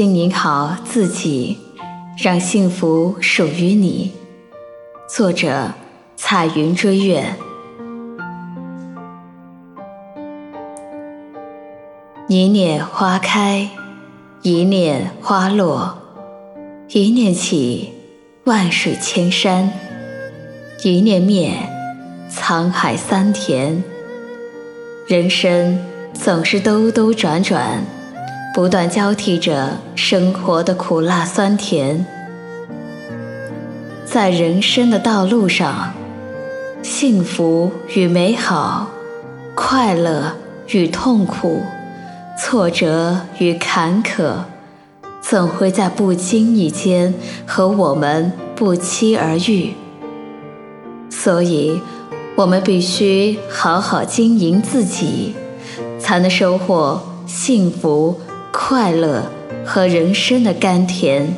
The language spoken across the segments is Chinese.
经营好自己，让幸福属于你。作者：彩云追月。一念花开，一念花落，一念起，万水千山；一念灭，沧海桑田。人生总是兜兜转转。不断交替着生活的苦辣酸甜，在人生的道路上，幸福与美好，快乐与痛苦，挫折与坎坷，总会在不经意间和我们不期而遇。所以，我们必须好好经营自己，才能收获幸福。快乐和人生的甘甜。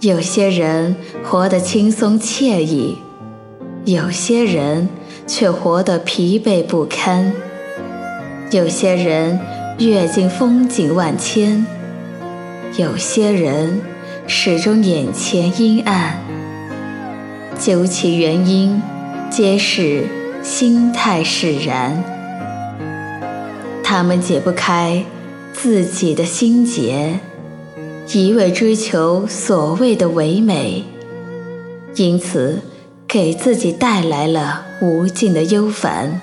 有些人活得轻松惬意，有些人却活得疲惫不堪。有些人阅尽风景万千，有些人始终眼前阴暗。究其原因，皆是心态使然。他们解不开自己的心结，一味追求所谓的唯美，因此给自己带来了无尽的忧烦。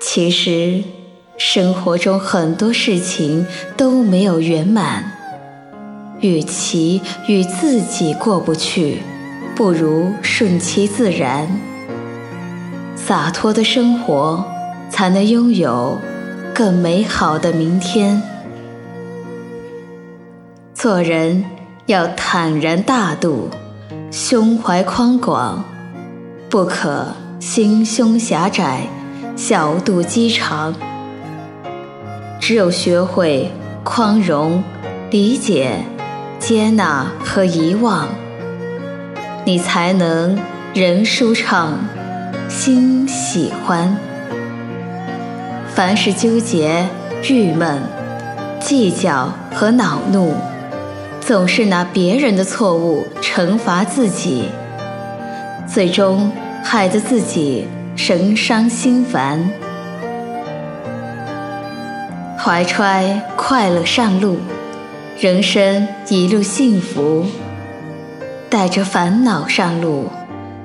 其实，生活中很多事情都没有圆满，与其与自己过不去，不如顺其自然，洒脱的生活。才能拥有更美好的明天。做人要坦然大度，胸怀宽广，不可心胸狭窄，小肚鸡肠。只有学会宽容、理解、接纳和遗忘，你才能人舒畅，心喜欢。凡是纠结、郁闷、计较和恼怒，总是拿别人的错误惩罚自己，最终害得自己神伤心烦。怀揣快乐上路，人生一路幸福；带着烦恼上路，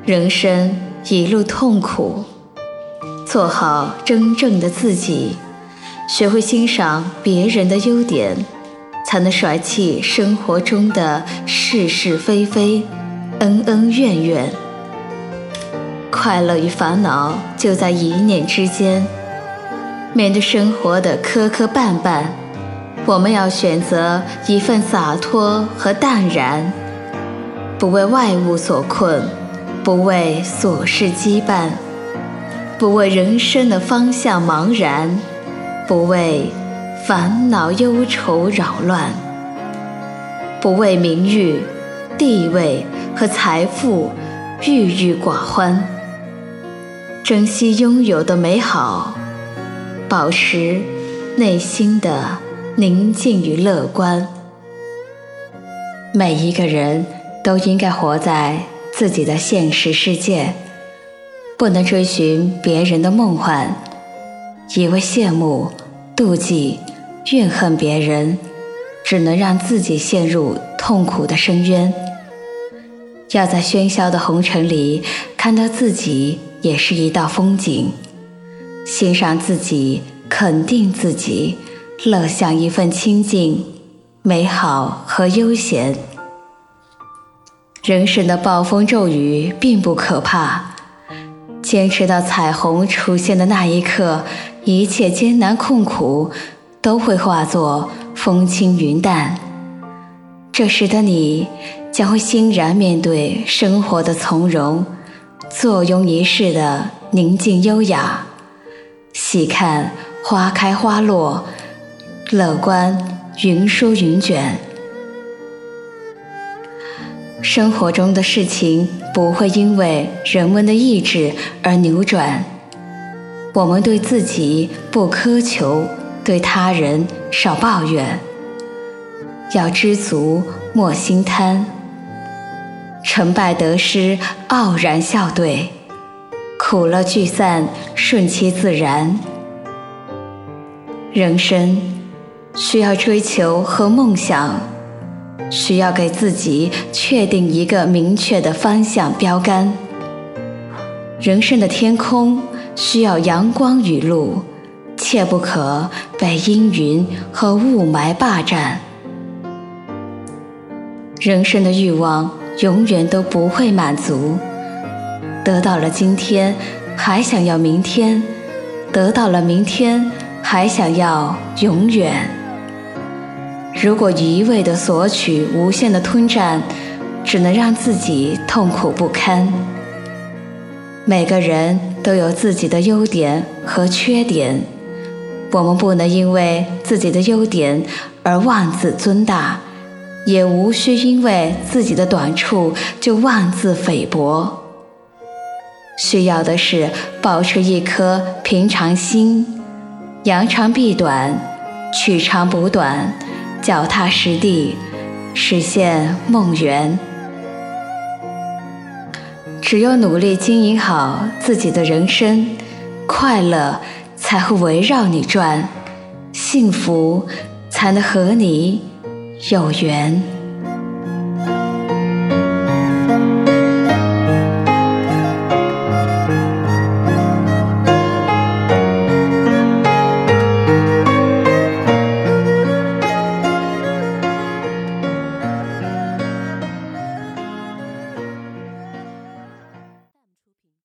人生一路痛苦。做好真正的自己，学会欣赏别人的优点，才能甩弃生活中的是是非非、恩恩怨怨。快乐与烦恼就在一念之间。面对生活的磕磕绊绊，我们要选择一份洒脱和淡然，不为外物所困，不为琐事羁绊。不为人生的方向茫然，不为烦恼忧愁扰乱，不为名誉、地位和财富郁郁寡欢。珍惜拥有的美好，保持内心的宁静与乐观。每一个人都应该活在自己的现实世界。不能追寻别人的梦幻，以为羡慕、妒忌、怨恨别人，只能让自己陷入痛苦的深渊。要在喧嚣的红尘里看到自己也是一道风景，欣赏自己，肯定自己，乐享一份清静、美好和悠闲。人生的暴风骤雨并不可怕。坚持到彩虹出现的那一刻，一切艰难困苦都会化作风轻云淡。这时的你将会欣然面对生活的从容，坐拥一世的宁静优雅，细看花开花落，乐观云舒云卷。生活中的事情不会因为人们的意志而扭转。我们对自己不苛求，对他人少抱怨。要知足，莫心贪。成败得失，傲然笑对；苦乐聚散，顺其自然。人生需要追求和梦想，需要给自己确定一个明确的方向标杆。人生的天空需要阳光雨露，切不可被阴云和雾霾霸占。人生的欲望。永远都不会满足。得到了今天，还想要明天；得到了明天，还想要永远。如果一味的索取，无限的吞占，只能让自己痛苦不堪。每个人都有自己的优点和缺点，我们不能因为自己的优点而妄自尊大。也无需因为自己的短处就妄自菲薄。需要的是保持一颗平常心，扬长避短，取长补短，脚踏实地，实现梦圆。只有努力经营好自己的人生，快乐才会围绕你转，幸福才能和你。有缘。